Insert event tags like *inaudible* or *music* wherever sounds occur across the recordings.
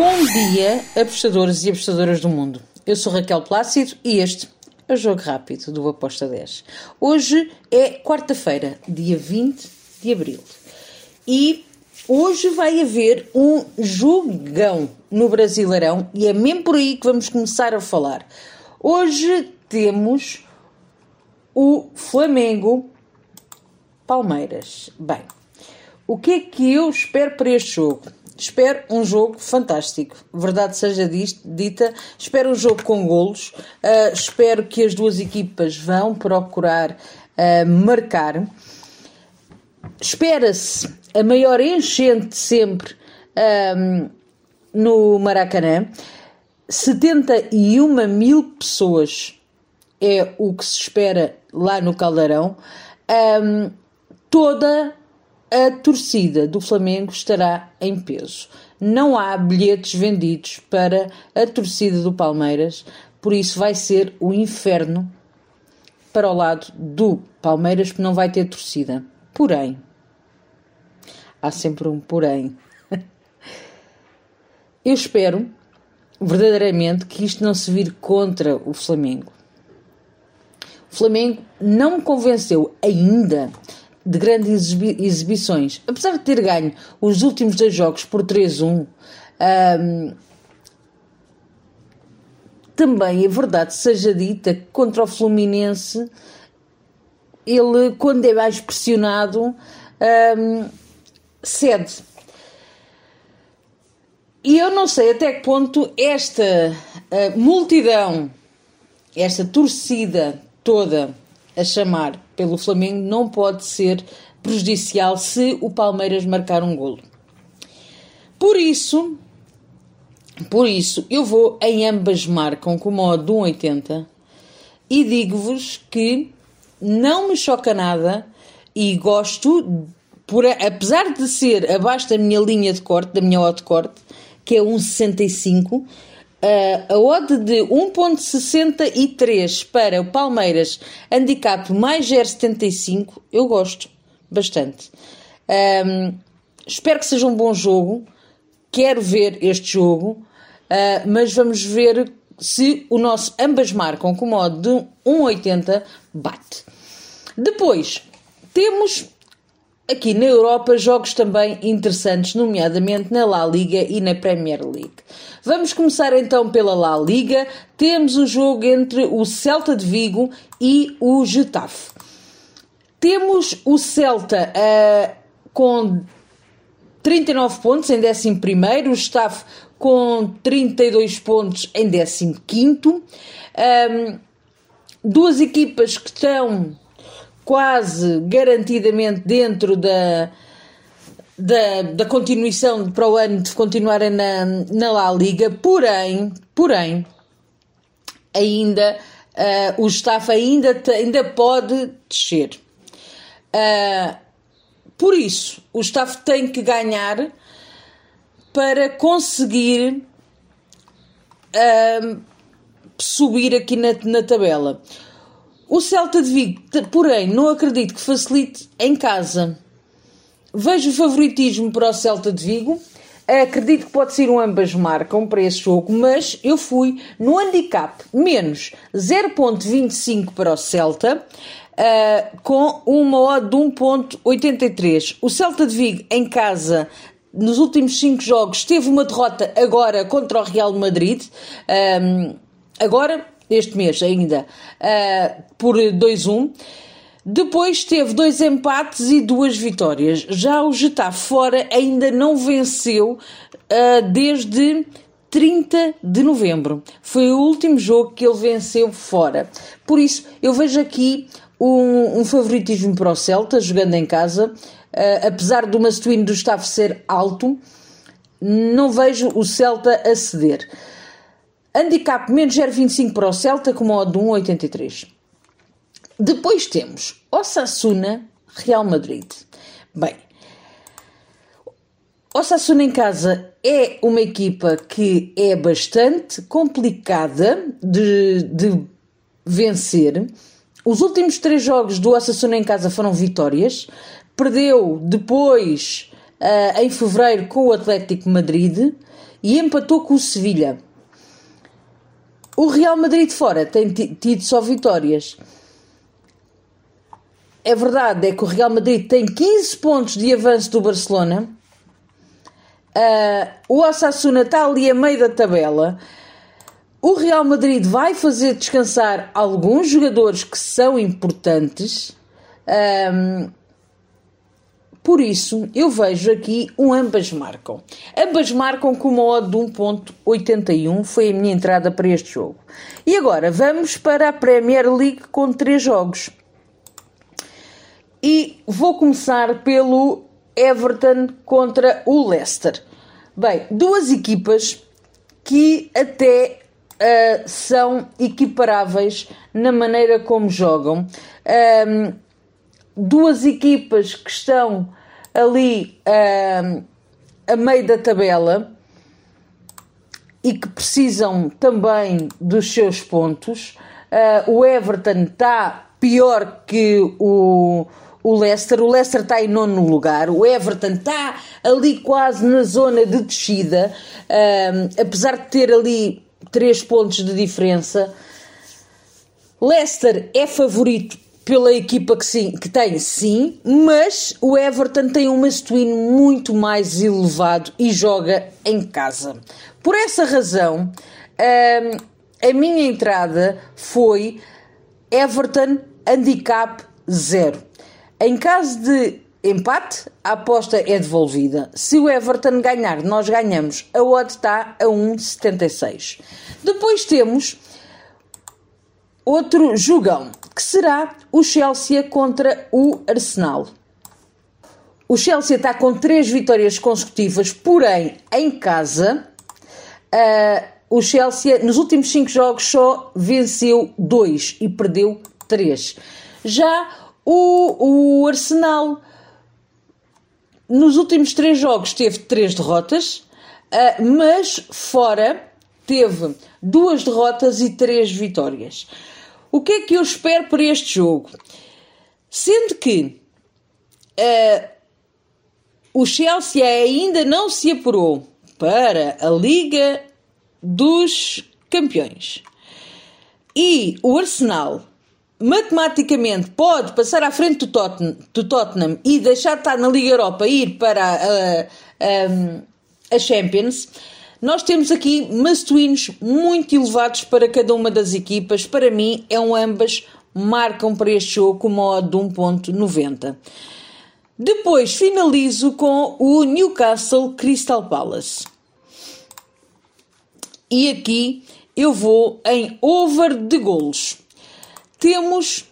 Bom dia, apostadores e apostadoras do mundo. Eu sou Raquel Plácido e este é o Jogo Rápido do Aposta 10. Hoje é quarta-feira, dia 20 de abril. E hoje vai haver um jogão no Brasileirão e é mesmo por aí que vamos começar a falar. Hoje temos o Flamengo Palmeiras. Bem, o que é que eu espero para este jogo? Espero um jogo fantástico, verdade seja dita. Espero um jogo com golos. Uh, espero que as duas equipas vão procurar uh, marcar. Espera-se a maior enchente sempre um, no Maracanã. 71 mil pessoas é o que se espera lá no Caldeirão. Um, toda a torcida do Flamengo estará em peso. Não há bilhetes vendidos para a torcida do Palmeiras, por isso vai ser o inferno para o lado do Palmeiras, porque não vai ter torcida. Porém, há sempre um porém. *laughs* Eu espero verdadeiramente que isto não se vire contra o Flamengo. O Flamengo não me convenceu ainda de grandes exibições. Apesar de ter ganho os últimos dois jogos por 3-1, um, também é verdade, seja dita, que contra o Fluminense, ele, quando é mais pressionado, um, cede. E eu não sei até que ponto esta uh, multidão, esta torcida toda a chamar pelo Flamengo não pode ser prejudicial se o Palmeiras marcar um golo. Por isso, por isso, eu vou em ambas marcam com o modo de 1,80 e digo-vos que não me choca nada e gosto, por, apesar de ser abaixo da minha linha de corte, da minha odd corte, que é 1,65, Uh, a odd de 1.63 para o Palmeiras, handicap mais 0.75, eu gosto bastante. Um, espero que seja um bom jogo, quero ver este jogo, uh, mas vamos ver se o nosso ambas marcam com modo de 1.80 bate. Depois, temos aqui na Europa jogos também interessantes, nomeadamente na La Liga e na Premier League. Vamos começar então pela La Liga. Temos o jogo entre o Celta de Vigo e o Getafe. Temos o Celta uh, com 39 pontos em 11, o Getafe com 32 pontos em 15. Um, duas equipas que estão quase garantidamente dentro da, da, da continuação para o ano de continuarem na, na La Liga, porém, porém, ainda uh, o staff ainda, ainda pode descer. Uh, por isso, o staff tem que ganhar para conseguir uh, subir aqui na, na tabela. O Celta de Vigo, porém, não acredito que facilite em casa. Vejo o favoritismo para o Celta de Vigo. Acredito que pode ser um ambas marcam para esse jogo, mas eu fui no handicap menos 0.25 para o Celta, uh, com uma odd de 1.83. O Celta de Vigo em casa nos últimos 5 jogos teve uma derrota agora contra o Real Madrid. Um, agora este mês ainda, uh, por 2-1. Depois teve dois empates e duas vitórias. Já o Getafe fora ainda não venceu uh, desde 30 de novembro. Foi o último jogo que ele venceu fora. Por isso, eu vejo aqui um, um favoritismo para o Celta, jogando em casa. Uh, apesar do Mastuíno do Getafe ser alto, não vejo o Celta a ceder. Handicap menos 0,25 para o Celta com modo de 1,83. Depois temos Osasuna, Real Madrid. Bem, Osasuna em casa é uma equipa que é bastante complicada de, de vencer. Os últimos três jogos do Osasuna em casa foram vitórias. Perdeu depois, uh, em fevereiro, com o Atlético Madrid e empatou com o Sevilha. O Real Madrid fora tem tido só vitórias. É verdade, é que o Real Madrid tem 15 pontos de avanço do Barcelona. Uh, o Osasuna está ali a meio da tabela. O Real Madrid vai fazer descansar alguns jogadores que são importantes. Um, por isso, eu vejo aqui um ambas marcam. Ambas marcam com uma odd de 1.81, foi a minha entrada para este jogo. E agora, vamos para a Premier League com três jogos. E vou começar pelo Everton contra o Leicester. Bem, duas equipas que até uh, são equiparáveis na maneira como jogam. Um, duas equipas que estão ali uh, a meio da tabela e que precisam também dos seus pontos. Uh, o Everton está pior que o, o Leicester. O Leicester está em nono lugar. O Everton está ali quase na zona de descida, uh, apesar de ter ali três pontos de diferença. Leicester é favorito pela equipa que, sim, que tem, sim, mas o Everton tem um mastuíno muito mais elevado e joga em casa. Por essa razão, hum, a minha entrada foi Everton Handicap 0. Em caso de empate, a aposta é devolvida. Se o Everton ganhar, nós ganhamos. A odd está a 1,76. Depois temos outro jogão, que será o Chelsea contra o Arsenal. O Chelsea está com três vitórias consecutivas, porém em casa. Uh, o Chelsea nos últimos cinco jogos só venceu dois e perdeu três. Já o, o Arsenal nos últimos três jogos teve três derrotas, uh, mas fora teve duas derrotas e três vitórias. O que é que eu espero para este jogo? Sendo que uh, o Chelsea ainda não se apurou para a Liga dos Campeões e o Arsenal matematicamente pode passar à frente do Tottenham, do Tottenham e deixar de estar na Liga Europa e ir para a, Champions, nós temos aqui mastuínos muito elevados para cada uma das equipas. Para mim, é um ambas marcam para este jogo com uma odd de 1.90. Depois finalizo com o Newcastle Crystal Palace. E aqui eu vou em over de golos temos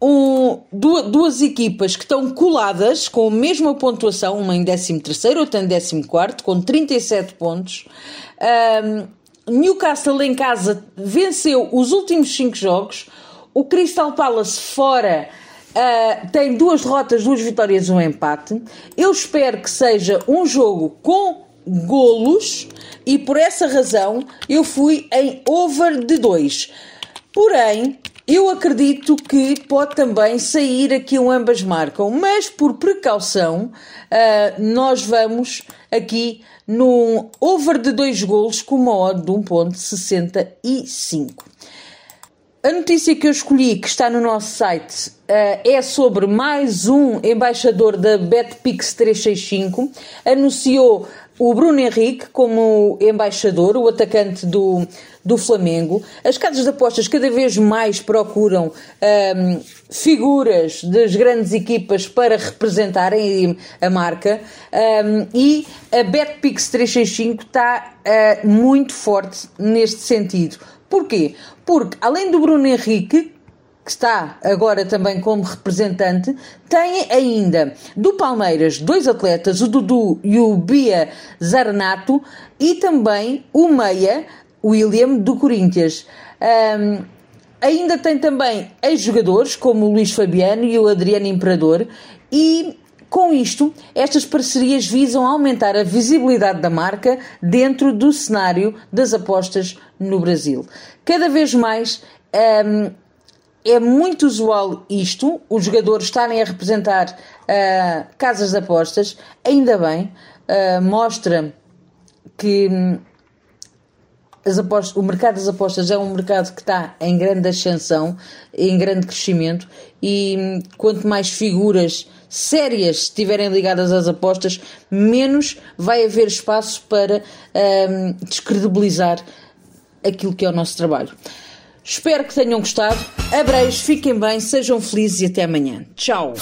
um, duas, duas, equipas que estão coladas com a mesma pontuação, uma em 13 outra em 14 com 37 pontos. Um, Newcastle em casa venceu os últimos 5 jogos. O Crystal Palace fora uh, tem duas derrotas, duas vitórias e um empate. Eu espero que seja um jogo com golos e por essa razão eu fui em over de 2. Porém, eu acredito que pode também sair aqui um ambas marcam, mas por precaução, uh, nós vamos aqui num over de dois golos com uma odd de 1.65. A notícia que eu escolhi, que está no nosso site, uh, é sobre mais um embaixador da BetPix 365. Anunciou o Bruno Henrique como embaixador, o atacante do, do Flamengo. As casas de apostas cada vez mais procuram um, figuras das grandes equipas para representarem a marca um, e a BetPix 365 está uh, muito forte neste sentido. Porquê? Porque além do Bruno Henrique, que está agora também como representante, tem ainda do Palmeiras dois atletas, o Dudu e o Bia Zarnato, e também o Meia, William, do Corinthians. Um, ainda tem também ex-jogadores, como o Luís Fabiano e o Adriano Imperador, e com isto, estas parcerias visam aumentar a visibilidade da marca dentro do cenário das apostas no Brasil. Cada vez mais um, é muito usual isto, os jogadores estarem a representar uh, casas de apostas, ainda bem, uh, mostra que hum, as apostas, o mercado das apostas é um mercado que está em grande ascensão, em grande crescimento, e hum, quanto mais figuras sérias estiverem ligadas às apostas, menos vai haver espaço para um, descredibilizar aquilo que é o nosso trabalho. Espero que tenham gostado. Abreijos, fiquem bem, sejam felizes e até amanhã. Tchau!